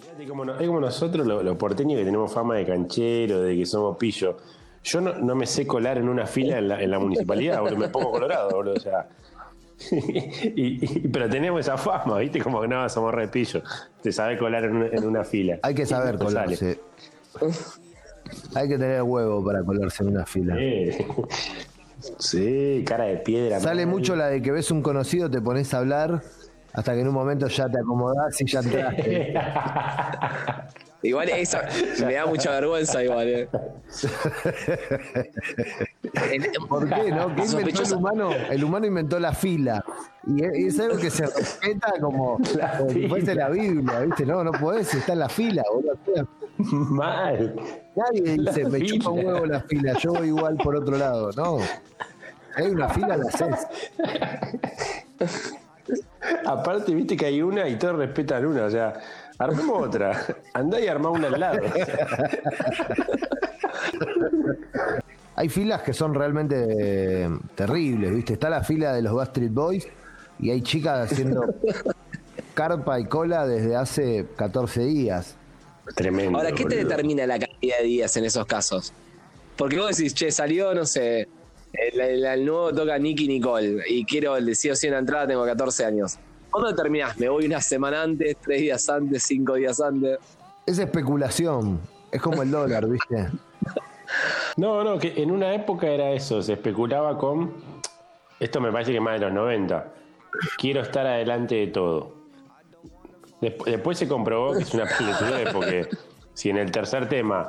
Fíjate como no- es como nosotros, los, los porteños que tenemos fama de canchero, de que somos pillos. Yo no, no me sé colar en una fila en la, en la municipalidad, boludo, me pongo colorado, boludo. O sea. y, y- pero tenemos esa fama, ¿viste? Como que no, somos re pillos. Te sabe colar en una, en una fila. Hay que saber colarse. Hay que tener huevo para colarse en una fila. Eh. Sí, cara de piedra. Sale mal. mucho la de que ves un conocido, te pones a hablar, hasta que en un momento ya te acomodás y ya entraste. Igual eso me da mucha vergüenza igual. eh. ¿Por qué, no? ¿Qué inventó el humano? El humano inventó la fila. Y es, algo que se respeta como, como si fuese la Biblia, ¿viste? No, no podés, está en la fila, boludo. Mal. Nadie dice, La me chupa un huevo la fila, yo voy igual por otro lado. No. Hay una fila, la haces. Aparte, viste que hay una y todos respetan una. O sea, armemos otra. Andá y armá una al lado. Hay filas que son realmente eh, terribles, ¿viste? Está la fila de los Backstreet Boys y hay chicas haciendo carpa y cola desde hace 14 días. Tremendo. Ahora, ¿qué te boludo. determina la cantidad de días en esos casos? Porque vos decís, che, salió, no sé, el, el- el nuevo toca Nicky Nicole y quiero el sí o sí una entrada, tengo 14 años. ¿Cuándo determinás? ¿Me voy una semana antes, tres días antes, cinco días antes? Es especulación, es como el dólar, ¿viste? No, no, que en una época era eso. Se especulaba con. Esto me parece que más de los 90. Quiero estar adelante de todo. Desp- Después se comprobó que es una pelotudez porque si en el tercer tema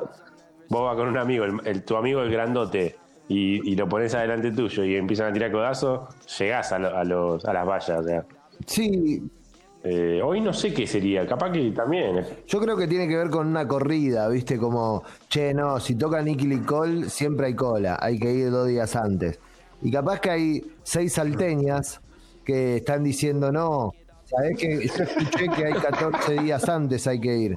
vos vas con un amigo, el, el- tu amigo el grandote, y, y lo pones adelante tuyo y empiezan a tirar codazos, llegás a, lo- a los, a las vallas. O sea. Sí, Eh, hoy no sé qué sería, capaz que también. yo creo que tiene que ver con una corrida, ¿viste? Como, che, no, si toca Nicky Nicole, siempre hay cola, hay que ir dos días antes. Y capaz que hay seis salteñas que están diciendo, no, sabés que yo escuché que hay 14 días antes hay que ir.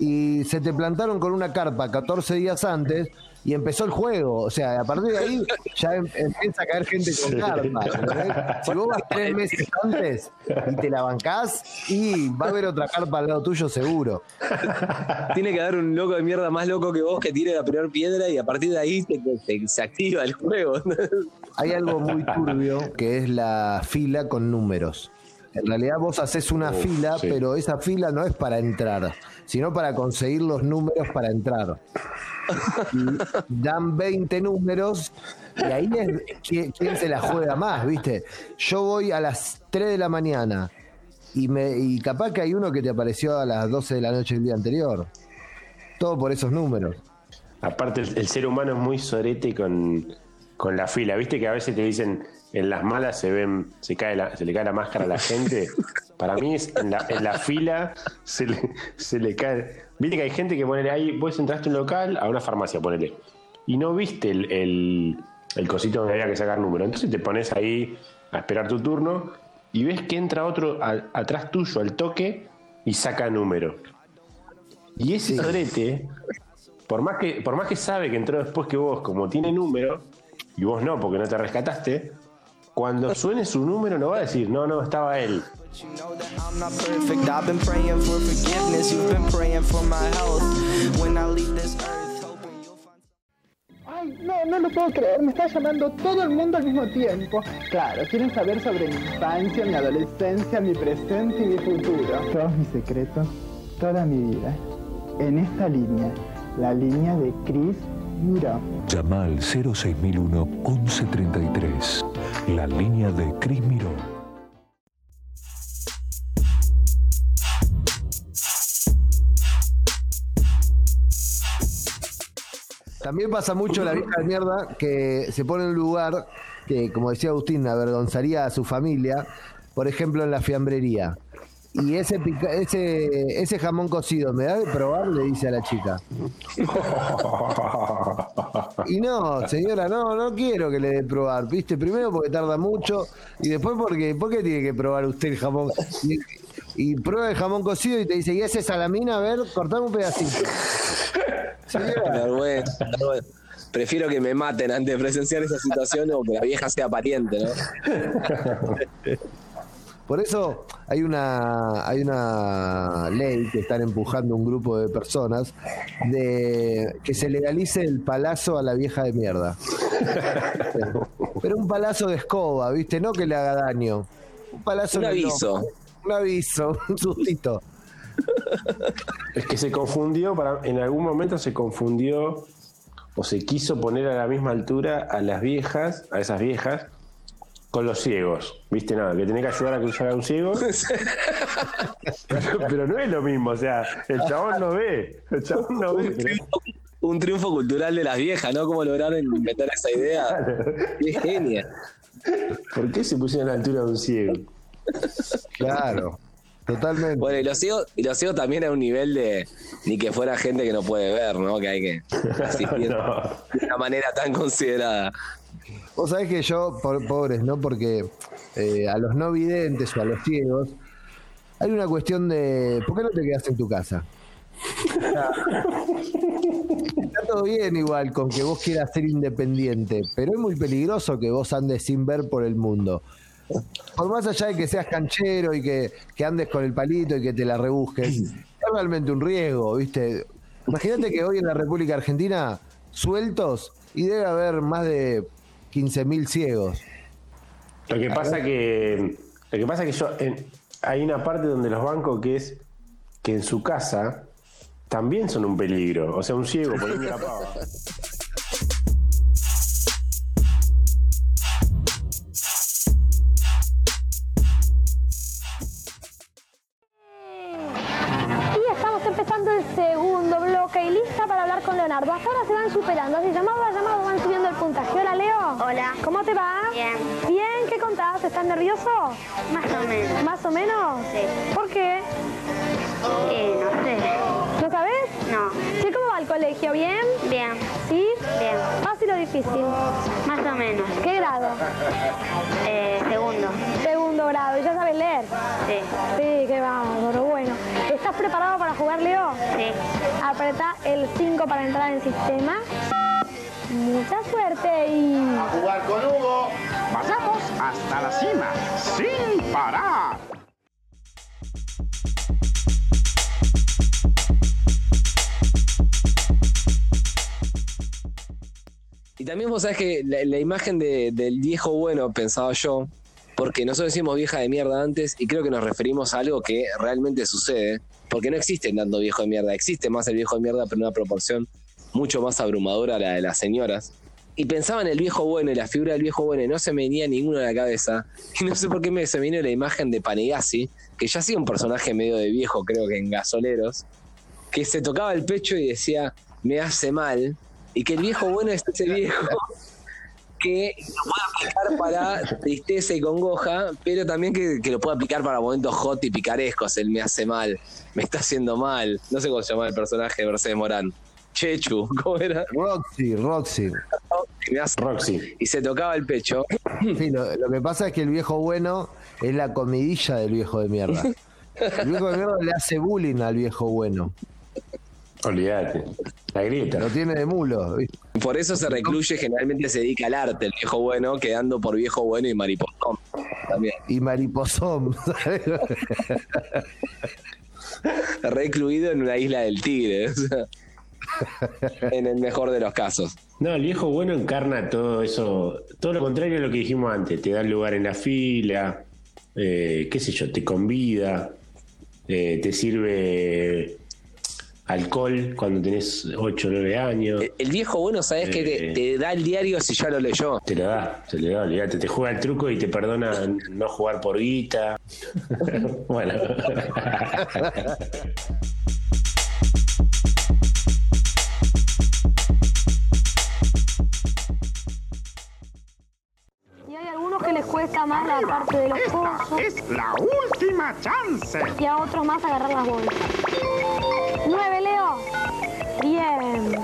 Y se te plantaron con una carpa 14 días antes y empezó el juego. O sea, a partir de ahí ya em- empieza a caer gente con carpa. ¿entendés? Si vos vas tres meses antes y te la bancás, y va a haber otra carpa al lado tuyo seguro. Tiene que haber un loco de mierda más loco que vos que tire la primera piedra y a partir de ahí te- te- se activa el juego. Hay algo muy turbio que es la fila con números. En realidad vos haces una Uf, fila, sí. pero esa fila no es para entrar, sino para conseguir los números para entrar. Dan 20 números y ahí es qui- quién se la juega más, ¿viste? Yo voy a las 3 de la mañana y, me, y capaz que hay uno que te apareció a las 12 de la noche el día anterior. Todo por esos números. Aparte, el, ser humano es muy sorete con, con la fila. Viste que a veces te dicen en las malas se ven, se cae se le cae la máscara a la gente. Para mí es en la, en la fila se le, se le cae. Viste que hay gente que ponele ahí, vos entraste a un local, a una farmacia, ponele. Y no viste el, el, el cosito donde había que sacar número. Entonces te pones ahí a esperar tu turno y ves que entra otro a- atrás tuyo al toque y saca número. Y ese sorete, por más que por más que sabe que entró después que vos, como tiene número, y vos no, porque no te rescataste, cuando suene su número no va a decir, no, no, estaba él. Ay, no, no lo puedo creer, me está llamando todo el mundo al mismo tiempo. Claro, quieren saber sobre mi infancia, mi adolescencia, mi presente y mi futuro. Todos mis secretos, toda mi vida. En esta línea, la línea de Chris Miró. Llama al 06001 1133. La línea de Cris Miró. También pasa mucho la vieja de mierda que se pone en un lugar que, como decía Agustín, avergonzaría a su familia, por ejemplo en la fiambrería. Y ese, pica- ese, ese jamón cocido, ¿me da de probar? Le dice a la chica. Y no, señora, no, no quiero que le dé probar, ¿viste? Primero porque tarda mucho y después porque, ¿por qué tiene que probar usted el jamón? Y, y prueba el jamón cocido y te dice, ¿y ese salamina? A ver, cortame un pedacito. Señora, Vergüenza, vergüenza. Prefiero que me maten antes de presenciar esa situación o que la vieja sea pariente, ¿no? Por eso hay una, hay una ley que están empujando un grupo de personas de que se legalice el palazo a la vieja de mierda. Pero un palazo de escoba, ¿viste? No que le haga daño. Un palazo Un aviso. Un aviso, un sustito. Es que se confundió, para, en algún momento se confundió o se quiso poner a la misma altura a las viejas, a esas viejas, con los ciegos. ¿Viste? Nada, que tenés que ayudar a cruzar a un ciego. pero, pero no es lo mismo, o sea, el chabón no ve. El chabón no ve. pero- Un triunfo cultural de las viejas, ¿no? ¿Cómo lograron inventar esa idea? Qué genia. ¿Por qué se pusieron a la altura de un ciego? Claro, totalmente. Bueno, y los ciegos, y los ciegos también a un nivel de ni que fuera gente que no puede ver, ¿no? Que hay que asistir No. de una manera tan considerada. Vos sabés que yo, pobres, ¿no? Porque eh, a los no videntes o a los ciegos, hay una cuestión de. ¿Por qué no te quedas en tu casa? Está todo bien igual con que vos quieras ser independiente, pero es muy peligroso que vos andes sin ver por el mundo. Por más allá de que seas canchero y que, que andes con el palito y que te la rebusques, es realmente un riesgo, ¿viste? Imagínate que hoy en la República Argentina, sueltos, y debe haber más de 15.000 ciegos. Lo que pasa que lo que pasa que yo en- hay una parte donde los bancos que es que en su casa también son un peligro, o sea, un ciego poniendo la pava. Y estamos empezando el segundo bloque y lista para hablar con Leonardo. Hasta ahora se van superando, así llamado a puntaje. Hola Leo. Hola. ¿Cómo te va? Bien. Bien, ¿qué contás? ¿Estás nervioso? Más o menos. ¿Más o menos? Sí. ¿Por qué? Eh, no sé. ¿No sabes? No. Sí, ¿cómo va el colegio? ¿Bien? Bien. ¿Sí? Bien. ¿Fácil o difícil? Más o menos. ¿Qué grado? Eh, segundo. Segundo grado. ¿Y ya sabes leer? Sí. Sí, qué bárbaro. Bueno, ¿estás preparado para jugar, Leo? Sí. Apreta el 5 para entrar en sistema. Mucha suerte y... jugar con Hugo. Vayamos hasta la cima, sin parar. Y también vos sabés que la, la imagen de- del viejo bueno, pensaba yo, porque nosotros decimos vieja de mierda antes y creo que nos referimos a algo que realmente sucede, porque no existe tanto viejo de mierda, existe más el viejo de mierda, pero en una proporción mucho más abrumadora la de las señoras. Y pensaba en el viejo bueno y la figura del viejo bueno y no se me venía ninguno a la cabeza. Y no sé por qué me se vino la imagen de Panegasi, que ya ha sido un personaje medio de viejo, creo que en Gasoleros, que se tocaba el pecho y decía, me hace mal, y que el viejo bueno es ese viejo que lo puede aplicar para tristeza y congoja, pero también que, que lo puede aplicar para momentos hot y picarescos, el me hace mal, me está haciendo mal, no sé cómo se llama el personaje de Mercedes Morán, Chechu, ¿cómo era? Roxy, Roxy. Roxy. Y se tocaba el pecho, Sí, lo, lo que pasa es que el viejo bueno es la comidilla del viejo de mierda. El viejo de mierda le hace bullying al viejo bueno. Olvídate. La grieta. Lo tiene de mulo. ¿viste? por eso se recluye, generalmente se dedica al arte, el viejo bueno, quedando por viejo bueno y mariposón también. Y mariposón. ¿sabes? recluido en una isla del tigre. o sea, en el mejor de los casos. No, el viejo bueno encarna todo eso, todo lo contrario a lo que dijimos antes, te da lugar en la fila, eh, qué sé yo, te convida, eh, te sirve alcohol cuando tenés 8 o 9 años, El- viejo bueno, ¿sabes que te, Eh. te da el diario si ya lo leyó? te lo da, te lo da, olvídate, te juega el truco y te perdona no jugar por guita. bueno. la parte de los Es la última chance. y a otros más agarrar las bolsas. 9, Leo. Bien.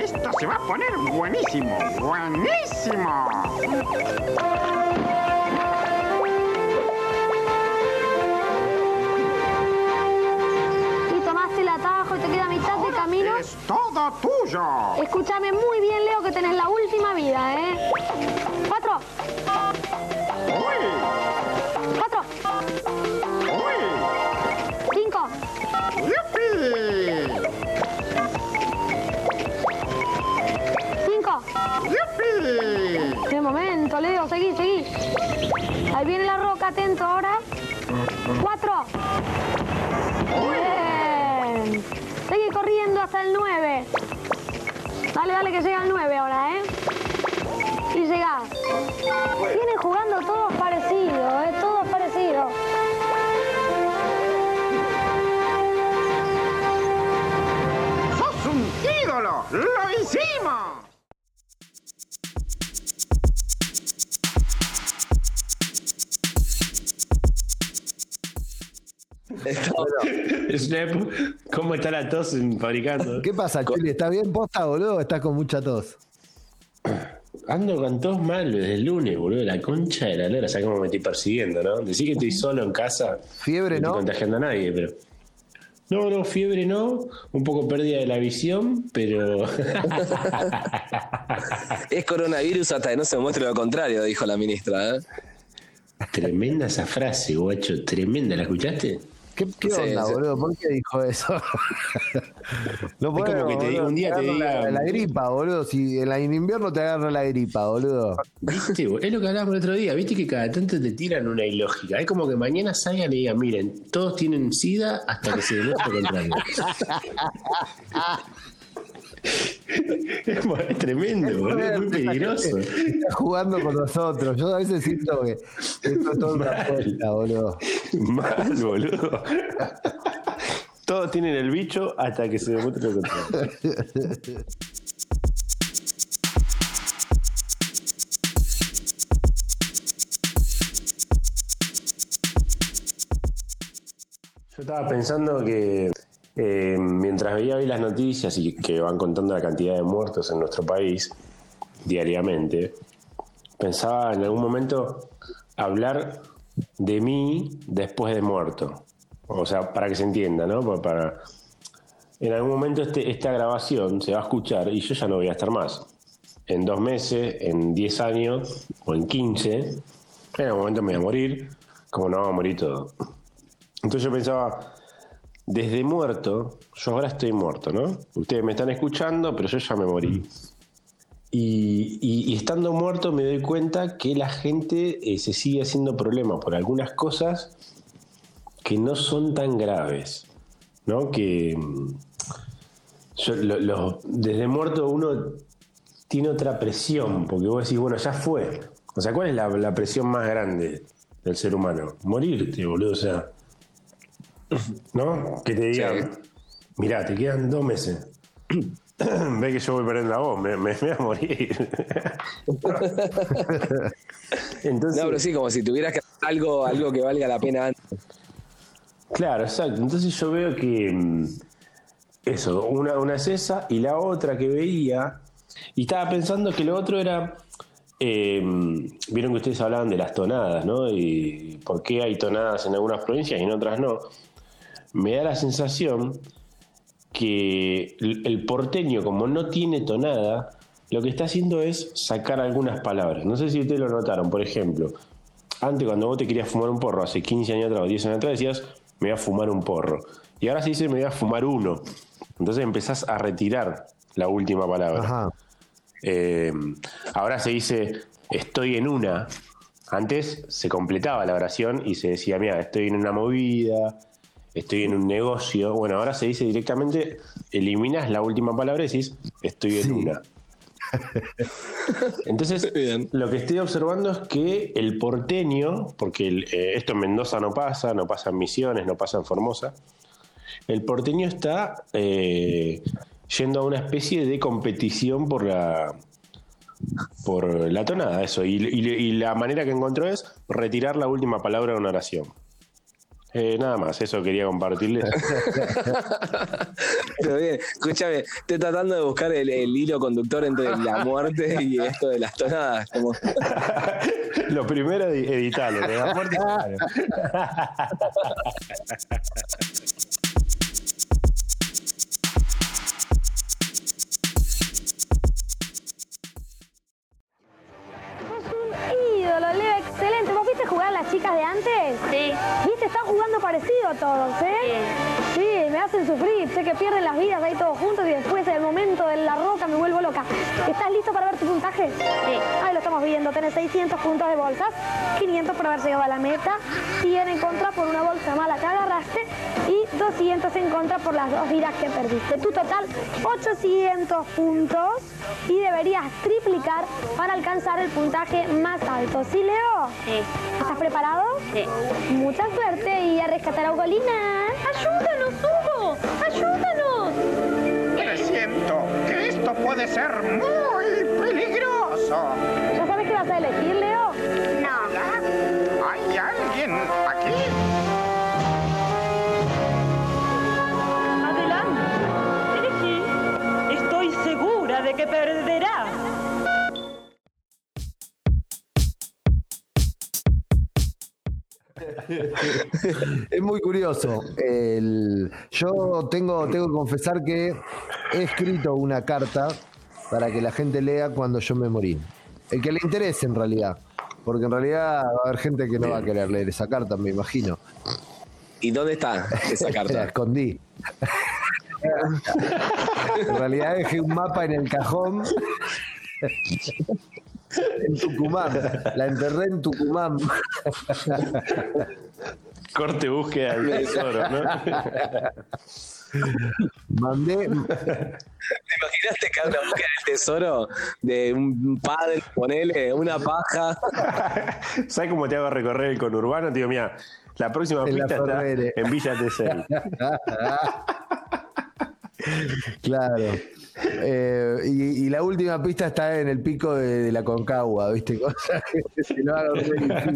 Esto se va a poner buenísimo. Buenísimo. queda mitad de camino. ¡Es toda tuya! Escúchame muy bien, Leo, que tenés la última vida, ¿eh? ¡Cuatro! ¡Uy! ¡Cuatro! ¡Uy! ¡Cinco! ¡Yupi! ¡Cinco! ¡Yupi! De momento, Leo, seguí, seguí. Ahí viene la roca, atento. Que llega al 9 ahora, ¿eh? Y llega. Vienen jugando todos parecidos, ¿eh? Todos parecidos. ¡Sos un ídolo! ¡Lo hicimos! ¿Cómo está la tos en fabricando? ¿Qué pasa, Chuli? ¿Estás bien posta, boludo? o ¿Estás con mucha tos? Ando con tos mal desde el lunes, boludo. La concha de la lora. ¿Sabes cómo me estoy persiguiendo, no? Decir que estoy solo en casa. Fiebre, no ¿no? estoy contagiando a nadie, pero. No, no, fiebre no. Un poco pérdida de la visión, pero. Es coronavirus hasta que no se muestre lo contrario, dijo la ministra. ¿eh? Tremenda esa frase, guacho. Tremenda. ¿La escuchaste? ¿Qué, qué Sí, onda, sí. boludo? ¿Por qué dijo eso? no Es como que te diga- un día te agarra diga- La, la gripa, boludo. Si en, la, en invierno te agarra la gripa, boludo. ¿Viste? Es lo que hablábamos el otro día. ¿Viste que cada tanto te tiran una ilógica? Es como que mañana salgan y digan, miren, todos tienen sida hasta que se demuestre lo contrario. es, tremendo, boludo. Es muy peligroso. Está jugando con nosotros. Yo a veces siento que que esto es todo una apuesta, boludo. Mal, boludo. Todos tienen el bicho hasta que se demuestre lo contrario. Yo estaba pensando que eh, mientras veía hoy las noticias y que van contando la cantidad de muertos en nuestro país diariamente, pensaba en algún momento hablar de mí después de muerto. O sea, para que se entienda, ¿no? Pa- Para, en algún momento este, esta grabación se va a escuchar y yo ya no voy a estar más. En dos meses, en 10 años o en 15, en algún momento me voy a morir, como no va a morir todo. Entonces yo pensaba, desde muerto, yo ahora estoy muerto, ¿no? Ustedes me están escuchando, pero yo ya me morí. Y, y- y estando muerto me doy cuenta que la gente eh, se sigue haciendo problema por algunas cosas que no son tan graves, ¿no? Que mm, yo- lo- lo- desde muerto uno tiene otra presión, porque vos decís, bueno, ya fue. O sea, ¿cuál es la, la presión más grande del ser humano? Morirte, boludo, o sea. ¿No? Que te digan, mirá, te quedan dos meses. Ve que yo voy perdiendo la voz, me, me- me voy a morir. Entonces, No, pero sí, como si tuvieras que hacer algo, algo que valga la pena antes. Claro, exacto. Entonces yo veo que mm, eso, una, una es esa y la otra que veía, y estaba pensando que lo otro era, eh, vieron que ustedes hablaban de las tonadas, ¿no? Y por qué hay tonadas en algunas provincias y en otras no. Me da la sensación que el porteño, como no tiene tonada, lo que está haciendo es sacar algunas palabras. No sé si ustedes lo notaron, por ejemplo, antes cuando vos te querías fumar un porro, hace 15 años atrás o 10 años atrás, decías, me voy a fumar un porro. Y ahora se dice, me voy a fumar uno. Entonces empezás a retirar la última palabra. Ajá. Eh, ahora se dice, estoy en una. Antes se completaba la oración y se decía, mira, estoy en una movida, estoy en un negocio. Bueno, ahora se dice directamente, eliminas la última palabra y decís, estoy en Sí. una. Entonces, Bien. lo que estoy observando es que el porteño, porque el- eh, esto en Mendoza no pasa, no pasa en Misiones, no pasa en Formosa, el porteño está eh, yendo a una especie de competición por la por la tonada, eso. Y, y- y la manera que encontró es retirar la última palabra de una oración. Eh, nada más, eso quería compartirles. Pero bien, escúchame, estoy tratando de buscar el, el hilo conductor entre la muerte y esto de las tonadas. Como, Lo primero, edi- editarlo. de la muerte, todos, ¿eh? Hacen sufrir, sé que pierden las vidas ahí todos juntos y después en el momento de la roca me vuelvo loca. ¿Estás listo para ver tu puntaje? Sí. Ahí lo estamos viendo, tenés 600 puntos de bolsas, 500 por haber llegado a la meta, 100 en contra por una bolsa mala que agarraste y 200 en contra por las dos vidas que perdiste. Tu total, 800 puntos y deberías triplicar para alcanzar el puntaje más alto. ¿Sí, Leo? Sí. ¿Estás preparado? Sí. Mucha suerte y a rescatar a Ugolina. Puede ser muy peligroso. ¿Ya sabes qué vas a elegir, Leo? No. ¿Hay alguien aquí? Adelante. Elegí. Estoy segura de que perderás. Es muy curioso. El- yo tengo, tengo que confesar que he escrito una carta para que la gente lea cuando yo me morí. El que le interese en realidad. Porque en realidad va a haber gente que no va a querer leer esa carta, me imagino. ¿Y dónde está esa La carta? escondí. en realidad dejé un mapa en el cajón. En Tucumán. La enterré en Tucumán. Corte búsqueda del tesoro, ¿no? Mandé, ¿Te imaginaste que una búsqueda del tesoro de un padre, ponele, una paja? ¿Sabes cómo te hago recorrer el conurbano? Te digo, mira, la próxima En la pista está en Villa Tesel. Claro. Eh, y, y la última pista está en el pico de, de la Concagua, ¿viste? Cosa que se lo haga muy difícil.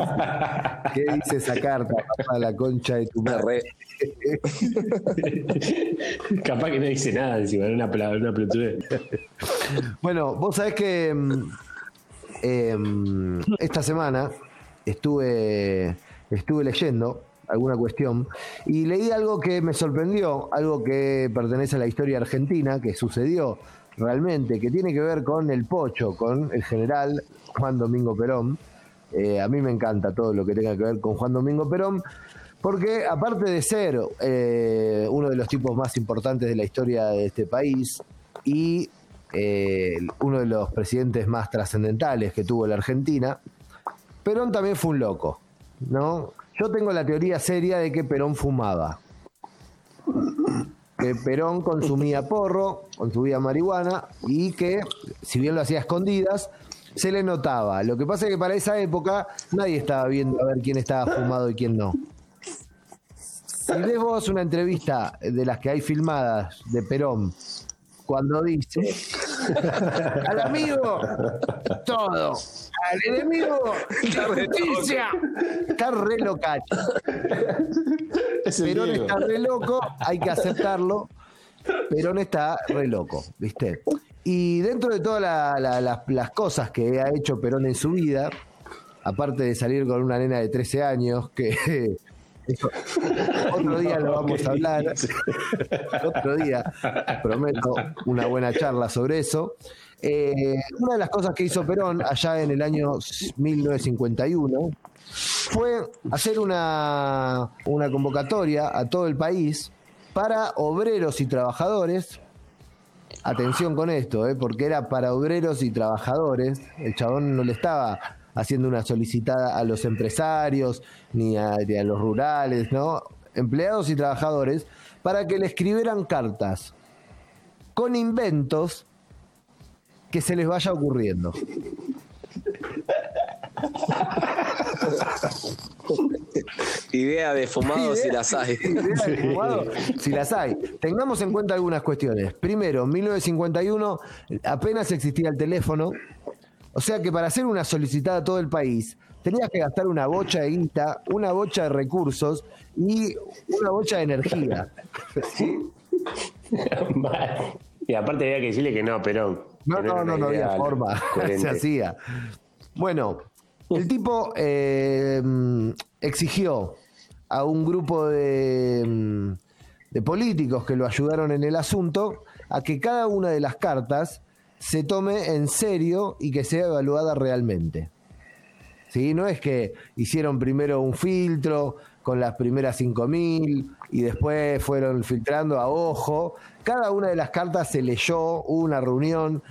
¿Qué dice esa carta, papá? La concha de tu madre. Capaz que no dice nada encima, era una, pla- una pelotudez. Bueno, vos sabés que mm, em, esta semana estuve, estuve leyendo alguna cuestión y leí algo que me sorprendió, algo que pertenece a la historia argentina, que sucedió realmente, que tiene que ver con el pocho, con el general Juan Domingo Perón. Eh, a mí me encanta todo lo que tenga que ver con Juan Domingo Perón, porque aparte de ser eh, uno de los tipos más importantes de la historia de este país y eh, uno de los presidentes más trascendentales que tuvo la Argentina, Perón también fue un loco, ¿no? Yo tengo la teoría seria de que Perón fumaba. Que Perón consumía porro, consumía marihuana y que, si bien lo hacía a escondidas, se le notaba. Lo que pasa es que para esa época nadie estaba viendo a ver quién estaba fumado y quién no. Si ves vos una entrevista de las que hay filmadas de Perón, cuando dice al amigo todo, al enemigo la justicia, está re. Es el Perón Diego. está re loco, hay que aceptarlo. Perón está re loco, ¿viste? Y dentro de todas la- la- las- las cosas que ha hecho Perón en su vida, aparte de salir con una nena de 13 años, que eso, otro día lo vamos a hablar, otro día, prometo una buena charla sobre eso. Eh, una de las cosas que hizo Perón allá en el año 1951 fue hacer una, una convocatoria a todo el país para obreros y trabajadores. Atención con esto, ¿eh? porque era para obreros y trabajadores. El chabón no le estaba haciendo una solicitada a los empresarios ni a, ni a los rurales, ¿no? Empleados y trabajadores para que le escribieran cartas con inventos que se les vaya ocurriendo. Idea de fumado si las hay. Idea de fumado, si las hay. Tengamos en cuenta algunas cuestiones. Primero, en 1951 apenas existía el teléfono. O sea que para hacer una solicitada a todo el país, tenías que gastar una bocha de guita, una bocha de recursos y una bocha de energía. ¿Sí? Y aparte había que decirle que no, Perón. No, no, no, no había forma. coherente. Se hacía. Bueno, el tipo eh, exigió a un grupo de, de políticos que lo ayudaron en el asunto a que cada una de las cartas se tome en serio y que sea evaluada realmente. ¿Sí? No es que hicieron primero un filtro con las primeras 5000 y después fueron filtrando a ojo. Cada una de las cartas se leyó, hubo una reunión,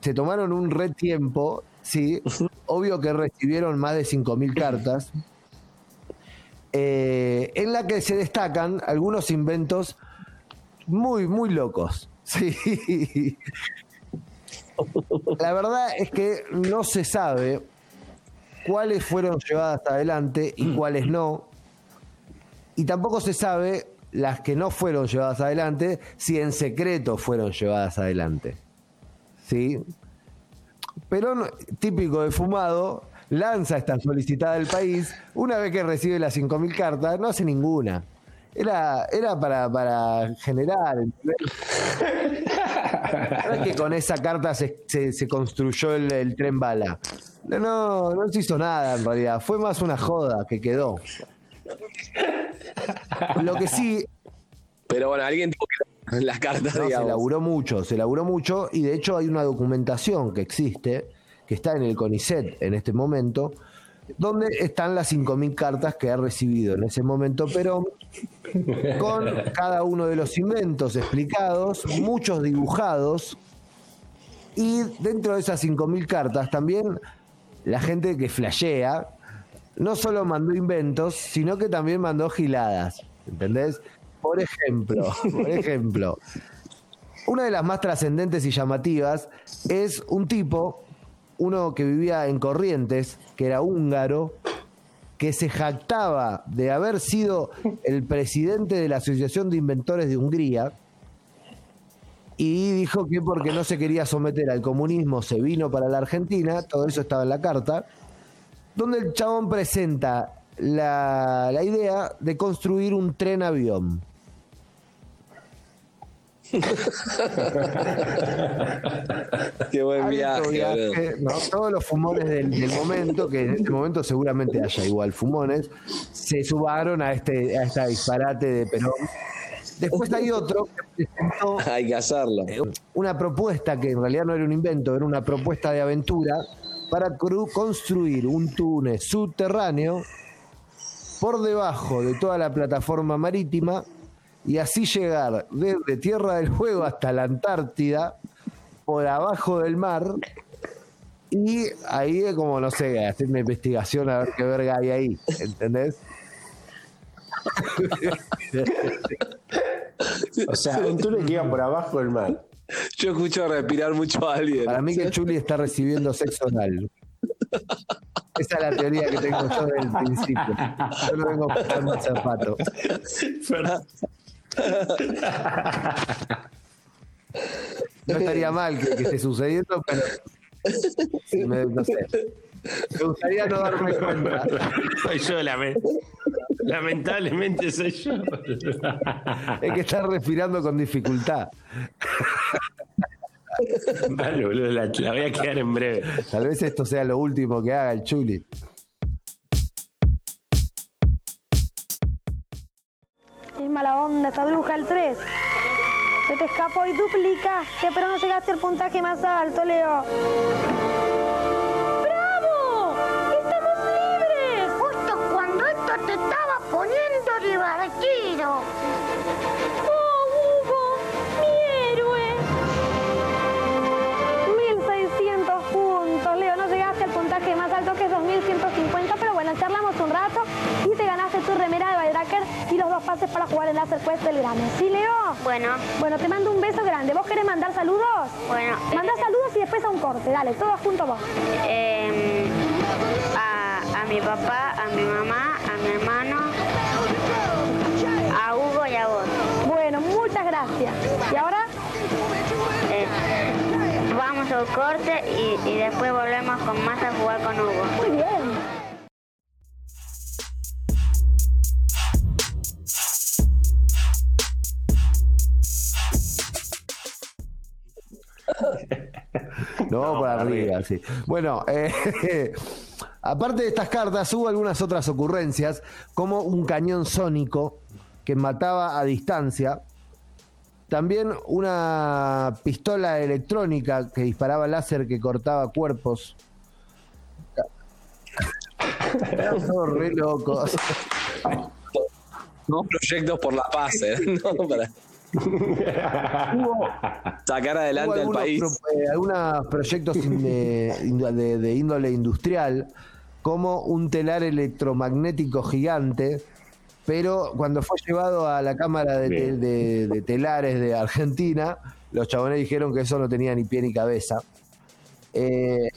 se tomaron un re tiempo, sí. Obvio que recibieron más de 5000 cartas. eh, en la que se destacan algunos inventos muy, muy locos. Sí. La verdad es que no se sabe cuáles fueron llevadas adelante y cuáles no. Y tampoco se sabe las que no fueron llevadas adelante, si en secreto fueron llevadas adelante. ¿Sí? Perón, típico de fumado, lanza esta solicitada del país. Una vez que recibe las 5.000 cartas, no hace ninguna. Era, era para, para generar. No es que con esa carta se, se- se construyó el, el tren bala. No, no, no se hizo nada en realidad. Fue más una joda que quedó. Lo que sí, Pero bueno, alguien tuvo que las cartas, no, se laburó mucho, se laburó mucho y de hecho hay una documentación que existe, que está en el CONICET en este momento, donde están las 5.000 cartas que ha recibido en ese momento Perón, con cada uno de los inventos explicados, muchos dibujados, y dentro de esas 5.000 cartas también la gente que flashea no solo mandó inventos, sino que también mandó giladas, ¿entendés? Por ejemplo, por ejemplo, una de las más trascendentes y llamativas es un tipo, uno que vivía en Corrientes, que era húngaro, que se jactaba de haber sido el presidente de la Asociación de Inventores de Hungría, y dijo que porque no se quería someter al comunismo se vino para la Argentina, todo eso estaba en la carta, donde el chabón presenta la, la idea de construir un tren avión. Qué buen viaje. Todos los fumones del, del momento, que en este momento seguramente haya igual fumones, se subaron a este, a este disparate de Perón. Después hay otro que presentó Hay que hacerlo. una propuesta que en realidad no era un invento, era una propuesta de aventura para construir un túnel subterráneo por debajo de toda la plataforma marítima y así llegar desde Tierra del Fuego hasta la Antártida por abajo del mar y ahí es como, no sé, hacer una investigación a ver qué verga hay ahí, ¿entendés? O sea, un túnel que iba por abajo del mar. Yo escucho respirar mucho a alguien. Para mí que Chuli está recibiendo sexo oral. Esa es la teoría que tengo yo desde el principio. Yo lo vengo buscando rato. No estaría mal que, que esté sucediendo, pero me- no sé. Me gustaría no darme cuenta. Soy yo, lame- lamentablemente soy yo. Es que está respirando con dificultad. Vale, boludo, la, la voy a quedar en breve. Tal vez esto sea lo último que haga el Chuli. Mala onda esta bruja el 3. Se te escapó y duplicaste, pero no llegaste al puntaje más alto, Leo. ¡Bravo! ¡Estamos libres! Justo cuando esto te estaba poniendo divertido. Para jugar el Laser Quest del Grande. ¿Sí, Leo? Bueno, Bueno, te mando un beso grande. ¿Vos querés mandar saludos? bueno. Manda eh, saludos y después a un corte. Dale, todos juntos vos. eh, a, a mi papá, a mi mamá, a mi hermano, a Hugo y a vos. Bueno, muchas gracias. Y ahora, Eh, vamos al corte y, y después volvemos con más a jugar con Hugo. muy bien. No, por arriba, sí. Bueno, eh, aparte de estas cartas, hubo algunas otras ocurrencias, como un cañón sónico que mataba a distancia. También una pistola electrónica que disparaba láser que cortaba cuerpos. Todos re locos. No proyectos por la paz, ¿eh? No, para sacar Hubo adelante al algunos, país. pro- eh, algunos proyectos de, indu- de- de índole industrial, como un telar electromagnético gigante, pero cuando fue llevado a la Cámara de, Telares de Argentina, los chabones dijeron que eso no tenía ni pie ni cabeza. Eh,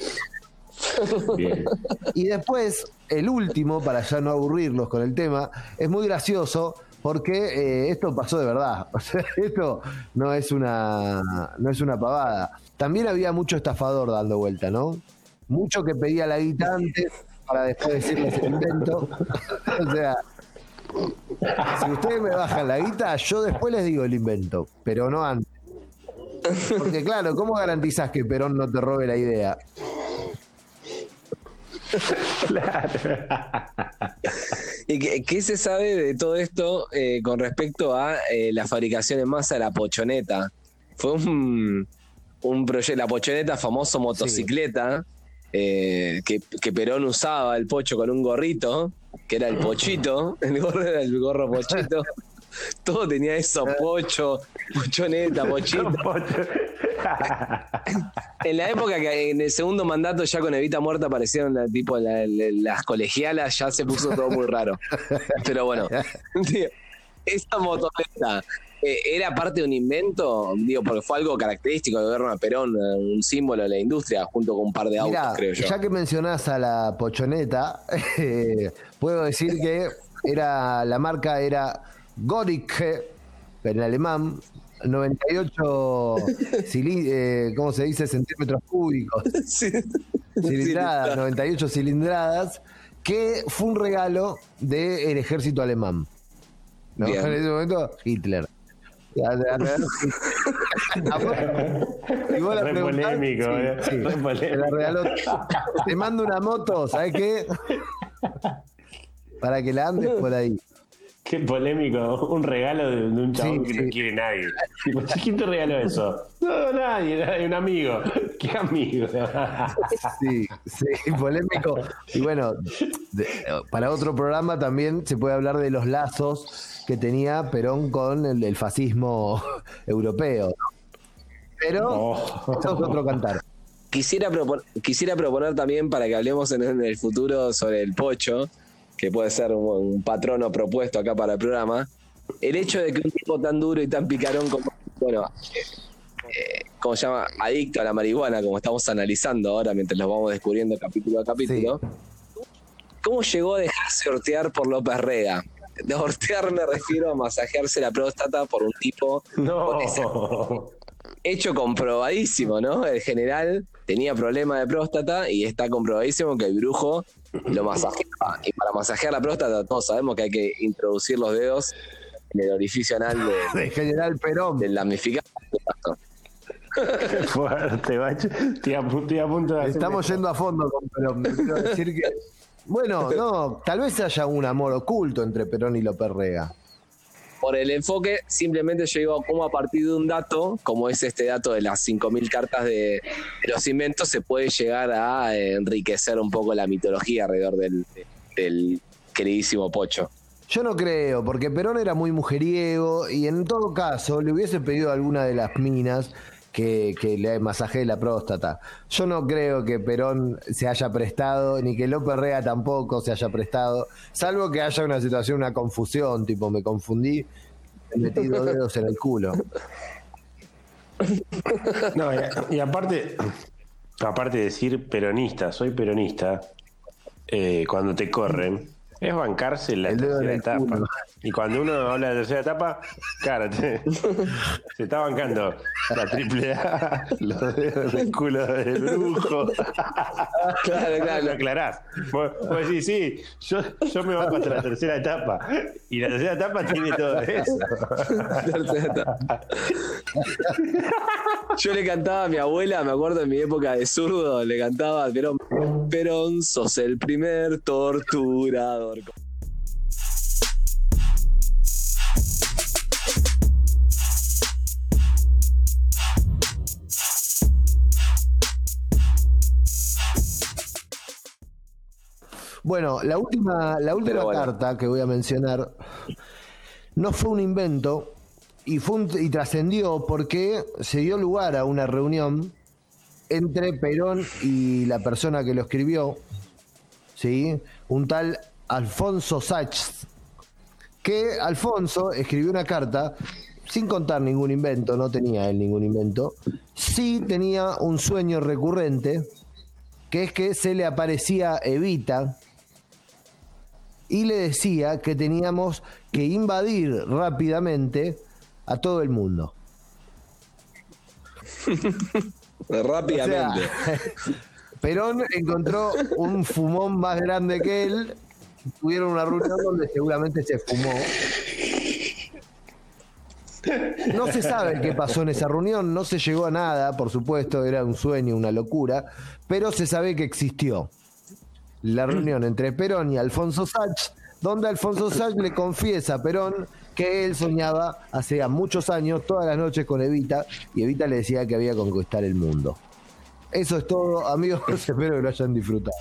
Bien. y después, el último, para ya no aburrirlos con el tema, es muy gracioso porque eh, esto pasó de verdad. O sea, esto no es una no es una pavada. También había mucho estafador dando vuelta, ¿no? Mucho que pedía la guita antes para después decirles el invento. o sea, si ustedes me bajan la guita, yo después les digo el invento, pero no antes. Porque claro, ¿cómo garantizás que Perón no te robe la idea? ¿Y qué, qué se sabe de todo esto eh, con respecto a eh, la fabricación en masa de la pochoneta? Fue un, un proyecto, la pochoneta, famoso motocicleta, eh, que, que Perón usaba el pocho con un gorrito, que era el pochito, el gorro era el gorro pochito. Todo tenía eso, pocho, pochoneta, pochito. En la época que en el segundo mandato ya con Evita Muerta aparecieron la- tipo la- la- las colegialas, ya se puso todo muy raro. Pero bueno, tío, esa motoneta eh, era parte de un invento, digo, porque fue algo característico del gobierno de Perón, un símbolo de la industria, junto con un par de autos, Mirá, creo yo. ya que mencionás a la pochoneta, eh, puedo decir que era la marca era Goricke, en alemán, 98 cili- eh, ¿cómo se dice? centímetros cúbicos. Cilindradas, 98 cilindradas, que fue un regalo del ejército alemán. ¿no? En ese momento, Hitler. Y vos la preguntás, polémico, sí, eh. sí, Re te polémico. la regaló. Te mando una moto, ¿sabes qué? Para que la andes por ahí. Qué polémico. Un regalo de, de un chabón Sí, que sí. no quiere nadie. ¿Quién te regaló eso? No, nadie, nadie, un amigo. ¿Qué amigo? Sí, sí, polémico. Y bueno, de- para otro programa también se puede hablar de los lazos que tenía Perón con el, el fascismo europeo. Pero Oh. eso es otro cantar. Quisiera, propon- quisiera proponer también para que hablemos en, en el futuro sobre el pocho, que puede ser un, un patrono propuesto acá para el programa, el hecho de que un tipo tan duro y tan picarón como, bueno, eh, ¿cómo se llama? Adicto a la marihuana, como estamos analizando ahora mientras lo vamos descubriendo capítulo a capítulo, ¿cómo llegó a dejarse hortear por López Rega? De hortear me refiero a masajearse la próstata por un tipo No. hecho comprobadísimo, ¿no? El general tenía problema de próstata y está comprobadísimo que el brujo lo masajeaba. Y para masajear la próstata todos sabemos que hay que introducir los dedos en el orificio anal de- De General Perón. del damnificado. Qué fuerte, macho. Estoy a, pu- estoy a punto de hacer Estamos yendo a fondo con Perón. Quiero decir que. Bueno, no, tal vez haya un amor oculto entre Perón y López Rega. Por el enfoque, simplemente yo digo cómo a partir de un dato, como es este dato de las 5.000 cartas de, los inventos, se puede llegar a eh, enriquecer un poco la mitología alrededor del, del queridísimo Pocho. Yo no creo, porque Perón era muy mujeriego y en todo caso le hubiese pedido a alguna de las minas que, que le masajee la próstata. Yo no creo que Perón se haya prestado, ni que López Rega tampoco se haya prestado, salvo que haya una situación, una confusión, tipo me confundí, me metí dos dedos en el culo. No, y, y aparte, aparte de decir peronista, soy peronista, eh, cuando te corren, es bancarse la El dedo en tercera el etapa. culo. Y cuando uno habla de tercera etapa, claro, te- se está bancando la triple A, los dedos en el culo del brujo. Claro, claro. Lo aclarás. Vos, vos decís, sí, yo, yo me banco hasta la tercera etapa. Y la tercera etapa tiene todo eso. Yo le cantaba a mi abuela, me acuerdo en mi época de zurdo, le cantaba, Perón, Perón, sos el primer torturador. Bueno, la última, la última bueno. carta que voy a mencionar no fue un invento y, fue un- y trascendió porque se dio lugar a una reunión entre Perón y la persona que lo escribió, ¿sí? un tal Alfonso Sachs, que Alfonso escribió una carta sin contar ningún invento, no tenía él ningún invento, sí tenía un sueño recurrente, que es que se le aparecía Evita y le decía que teníamos que invadir rápidamente a todo el mundo. Rápidamente. O sea, Perón encontró un fumón más grande que él. Tuvieron una reunión donde seguramente se fumó. No se sabe qué pasó en esa reunión, no se llegó a nada, por supuesto, era un sueño, una locura, pero se sabe que existió la reunión entre Perón y Alfonso Sachs, donde Alfonso Sachs le confiesa a Perón que él soñaba hace muchos años, todas las noches con Evita, y Evita le decía que había que conquistar el mundo. Eso es todo, amigos, espero que lo hayan disfrutado.